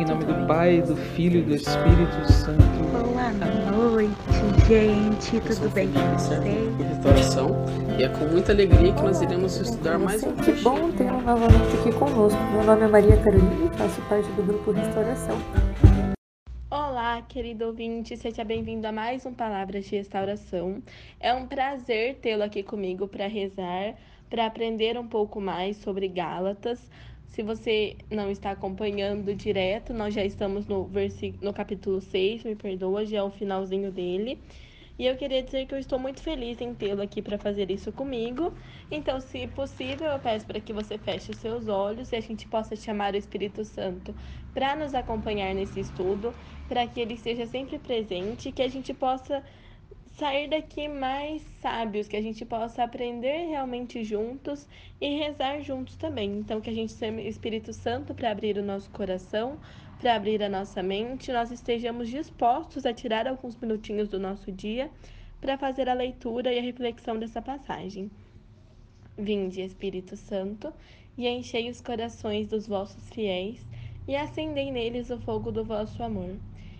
Em nome do Pai, do Filho e do Espírito Santo. Boa noite, gente. Tudo bem com vocês? restauração e é com muita alegria que nós iremos estudar mais um Que bom tê-lo novamente aqui conosco. Meu nome é Maria Carolina e faço parte do grupo Restauração. Olá, querido ouvinte, seja bem-vindo a mais um Palavras de Restauração. É um prazer tê-lo aqui comigo para rezar, para aprender um pouco mais sobre Gálatas. Se você não está acompanhando direto, nós já estamos no, versi... no capítulo 6, me perdoa, já é o finalzinho dele. E eu queria dizer que eu estou muito feliz em tê-lo aqui para fazer isso comigo. Então, se possível, eu peço para que você feche os seus olhos e a gente possa chamar o Espírito Santo para nos acompanhar nesse estudo, para que ele esteja sempre presente, que a gente possa sair daqui mais sábios, que a gente possa aprender realmente juntos e rezar juntos também. Então, que a gente tenha Espírito Santo para abrir o nosso coração, para abrir a nossa mente, nós estejamos dispostos a tirar alguns minutinhos do nosso dia para fazer a leitura e a reflexão dessa passagem. Vinde, Espírito Santo, e enchei os corações dos vossos fiéis, e acendei neles o fogo do vosso amor.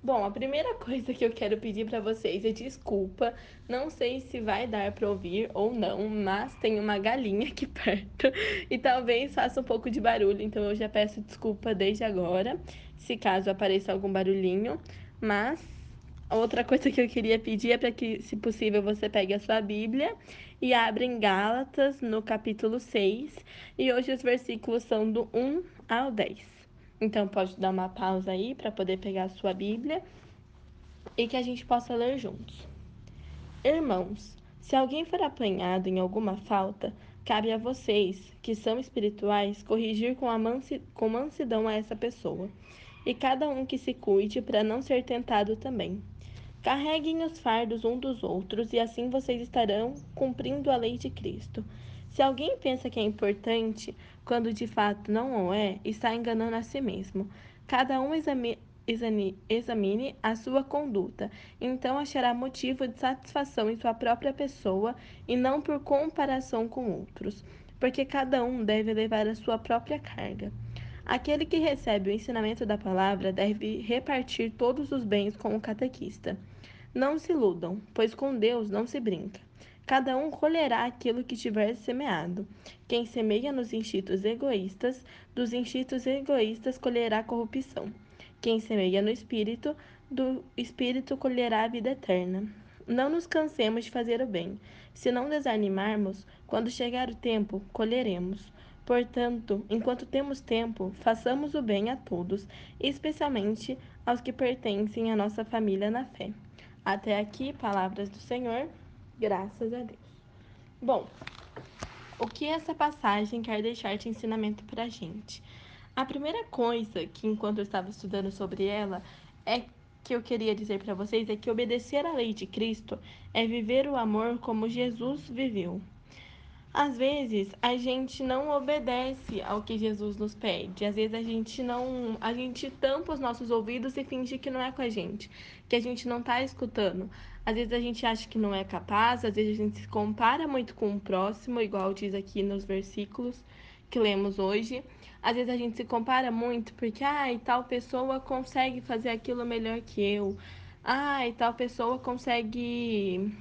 Bom, a primeira coisa que eu quero pedir para vocês é desculpa. Não sei se vai dar para ouvir ou não, mas tem uma galinha aqui perto e talvez faça um pouco de barulho, então eu já peço desculpa desde agora, se caso apareça algum barulhinho. Mas outra coisa que eu queria pedir é para que, se possível, você pegue a sua Bíblia e abra em Gálatas, no capítulo 6, e hoje os versículos são do 1 ao 10. Então, pode dar uma pausa aí para poder pegar a sua Bíblia e que a gente possa ler juntos. Irmãos, se alguém for apanhado em alguma falta, cabe a vocês, que são espirituais, corrigir com, a mansi com mansidão a essa pessoa, e cada um que se cuide para não ser tentado também. Carreguem os fardos um dos outros, e assim vocês estarão cumprindo a lei de Cristo. Se alguém pensa que é importante, quando de fato não o é, está enganando a si mesmo. Cada um examine, examine a sua conduta, então achará motivo de satisfação em sua própria pessoa e não por comparação com outros, porque cada um deve levar a sua própria carga. Aquele que recebe o ensinamento da palavra deve repartir todos os bens com o catequista. Não se iludam, pois com Deus não se brinca. Cada um colherá aquilo que tiver semeado. Quem semeia nos instintos egoístas, dos instintos egoístas colherá corrupção. Quem semeia no espírito, do espírito colherá a vida eterna. Não nos cansemos de fazer o bem. Se não desanimarmos, quando chegar o tempo, colheremos. Portanto, enquanto temos tempo, façamos o bem a todos, especialmente aos que pertencem à nossa família na fé. Até aqui, palavras do Senhor. Graças a Deus. Bom, o que essa passagem quer deixar de ensinamento para a gente? A primeira coisa que, enquanto eu estava estudando sobre ela, é que eu queria dizer para vocês é que obedecer à lei de Cristo é viver o amor como Jesus viveu. Às vezes a gente não obedece ao que Jesus nos pede. Às vezes a gente não, a gente tampa os nossos ouvidos e finge que não é com a gente, que a gente não está escutando. Às vezes a gente acha que não é capaz, às vezes a gente se compara muito com o próximo, igual diz aqui nos versículos que lemos hoje. Às vezes a gente se compara muito porque, ai, tal pessoa consegue fazer aquilo melhor que eu. Ai, tal pessoa consegue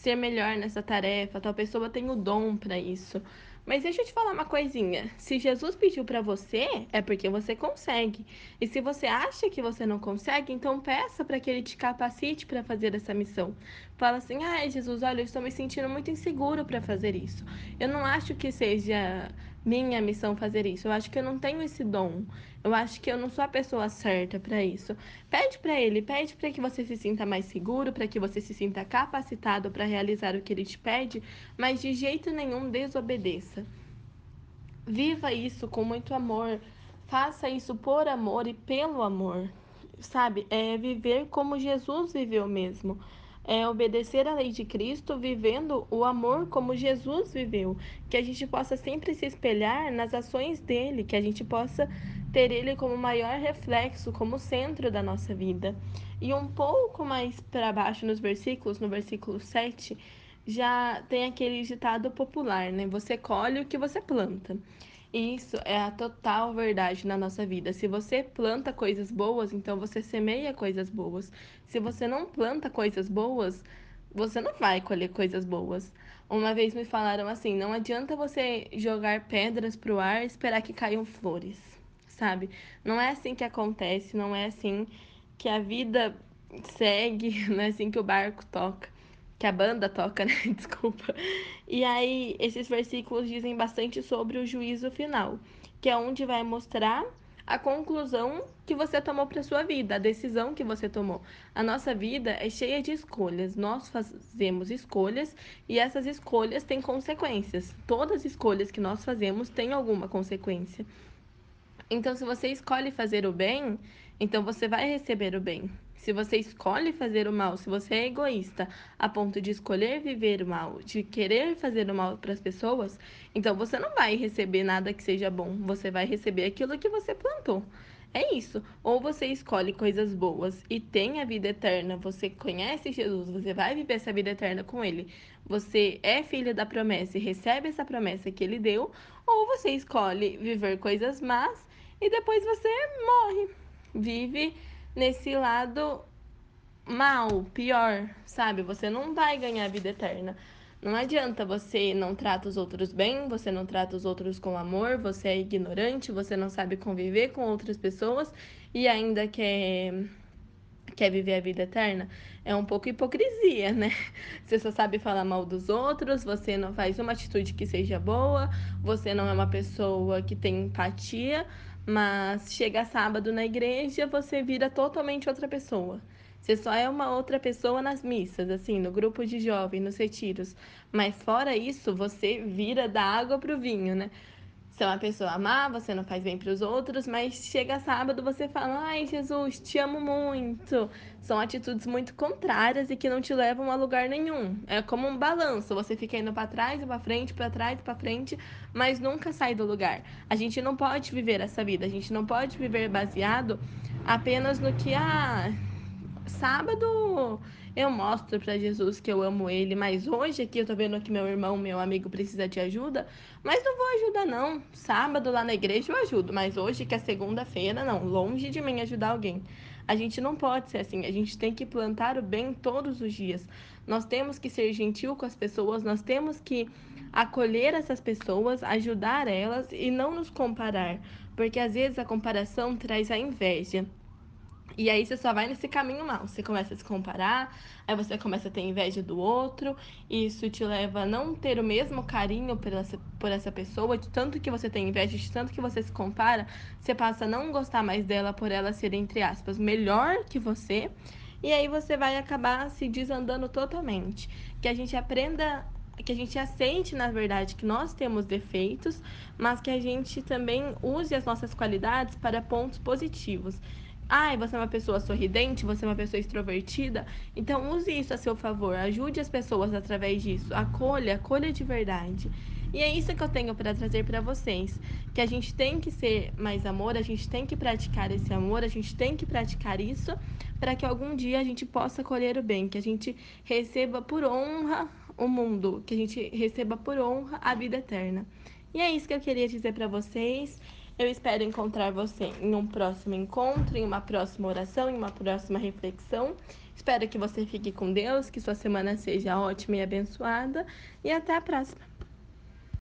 ser melhor nessa tarefa, tal pessoa tem o dom para isso. Mas deixa eu te falar uma coisinha. Se Jesus pediu para você, é porque você consegue. E se você acha que você não consegue, então peça para que ele te capacite para fazer essa missão. Fala assim: "Ai, Jesus, olha, eu estou me sentindo muito inseguro para fazer isso. Eu não acho que seja minha missão fazer isso. Eu acho que eu não tenho esse dom. Eu acho que eu não sou a pessoa certa para isso. Pede para ele, pede para que você se sinta mais seguro, para que você se sinta capacitado para realizar o que ele te pede, mas de jeito nenhum desobedeça. Viva isso com muito amor. Faça isso por amor e pelo amor. Sabe? É viver como Jesus viveu mesmo é, obedecer à lei de Cristo, vivendo o amor como Jesus viveu. Que a gente possa sempre se espelhar nas ações dele, que a gente possa ter ele como maior reflexo, como centro da nossa vida. E um pouco mais para baixo nos versículos, no versículo 7, já tem aquele ditado popular, né? Você colhe o que você planta. Isso é a total verdade na nossa vida. Se você planta coisas boas, então você semeia coisas boas. Se você não planta coisas boas, você não vai colher coisas boas. Uma vez me falaram assim: não adianta você jogar pedras pro ar e esperar que caiam flores, sabe? Não é assim que acontece, não é assim que a vida segue, não é assim que o barco toca que a banda toca, né? Desculpa. E aí, esses versículos dizem bastante sobre o juízo final, que é onde vai mostrar a conclusão que você tomou para sua vida, a decisão que você tomou. A nossa vida é cheia de escolhas. Nós fazemos escolhas e essas escolhas têm consequências. Todas as escolhas que nós fazemos têm alguma consequência. Então, se você escolhe fazer o bem, então você vai receber o bem. Se você escolhe fazer o mal, se você é egoísta a ponto de escolher viver o mal, de querer fazer o mal para as pessoas, então você não vai receber nada que seja bom. Você vai receber aquilo que você plantou. É isso. Ou você escolhe coisas boas e tem a vida eterna, você conhece Jesus, você vai viver essa vida eterna com ele. Você é filho da promessa e recebe essa promessa que ele deu, ou você escolhe viver coisas más e depois você morre. Vive nesse lado mal, pior, sabe? Você não vai ganhar a vida eterna. Não adianta você não trata os outros bem, você não trata os outros com amor, você é ignorante, você não sabe conviver com outras pessoas e ainda quer quer viver a vida eterna, é um pouco hipocrisia, né? Você só sabe falar mal dos outros, você não faz uma atitude que seja boa, você não é uma pessoa que tem empatia, mas chega sábado na igreja, você vira totalmente outra pessoa. Você só é uma outra pessoa nas missas, assim, no grupo de jovens, nos retiros. Mas fora isso, você vira da água pro vinho, né? Você é uma pessoa má, você não faz bem para os outros, mas chega sábado você fala: "Ai, Jesus, te amo muito". São atitudes muito contrárias e que não te levam a lugar nenhum. É como um balanço, você fica indo para trás e para frente, para trás e para frente, mas nunca sai do lugar. A gente não pode viver essa vida, a gente não pode viver baseado apenas no que ah, sábado eu mostro para Jesus que eu amo ele, mas hoje aqui eu tô vendo que meu irmão, meu amigo precisa de ajuda, mas não vou ajudar não. Sábado lá na igreja eu ajudo, mas hoje que é segunda-feira, não, longe de mim ajudar alguém. A gente não pode ser assim, a gente tem que plantar o bem todos os dias. Nós temos que ser gentil com as pessoas, nós temos que acolher essas pessoas, ajudar elas e não nos comparar, porque às vezes a comparação traz a inveja. E aí você só vai nesse caminho mal. Você começa a se comparar, aí você começa a ter inveja do outro, e isso te leva a não ter o mesmo carinho por essa, por essa pessoa, de tanto que você tem inveja, de tanto que você se compara, você passa a não gostar mais dela por ela ser, entre aspas, melhor que você, e aí você vai acabar se desandando totalmente. Que a gente aprenda que a gente aceite, na verdade, que nós temos defeitos, mas que a gente também use as nossas qualidades para pontos positivos. Ai, você é uma pessoa sorridente, você é uma pessoa extrovertida. Então use isso a seu favor, ajude as pessoas através disso, acolha, acolha de verdade. E é isso que eu tenho para trazer para vocês, que a gente tem que ser mais amor, a gente tem que praticar esse amor, a gente tem que praticar isso para que algum dia a gente possa colher o bem, que a gente receba por honra o mundo, que a gente receba por honra a vida eterna. E é isso que eu queria dizer para vocês. Eu espero encontrar você em um próximo encontro, em uma próxima oração, em uma próxima reflexão. Espero que você fique com Deus, que sua semana seja ótima e abençoada. E até a próxima!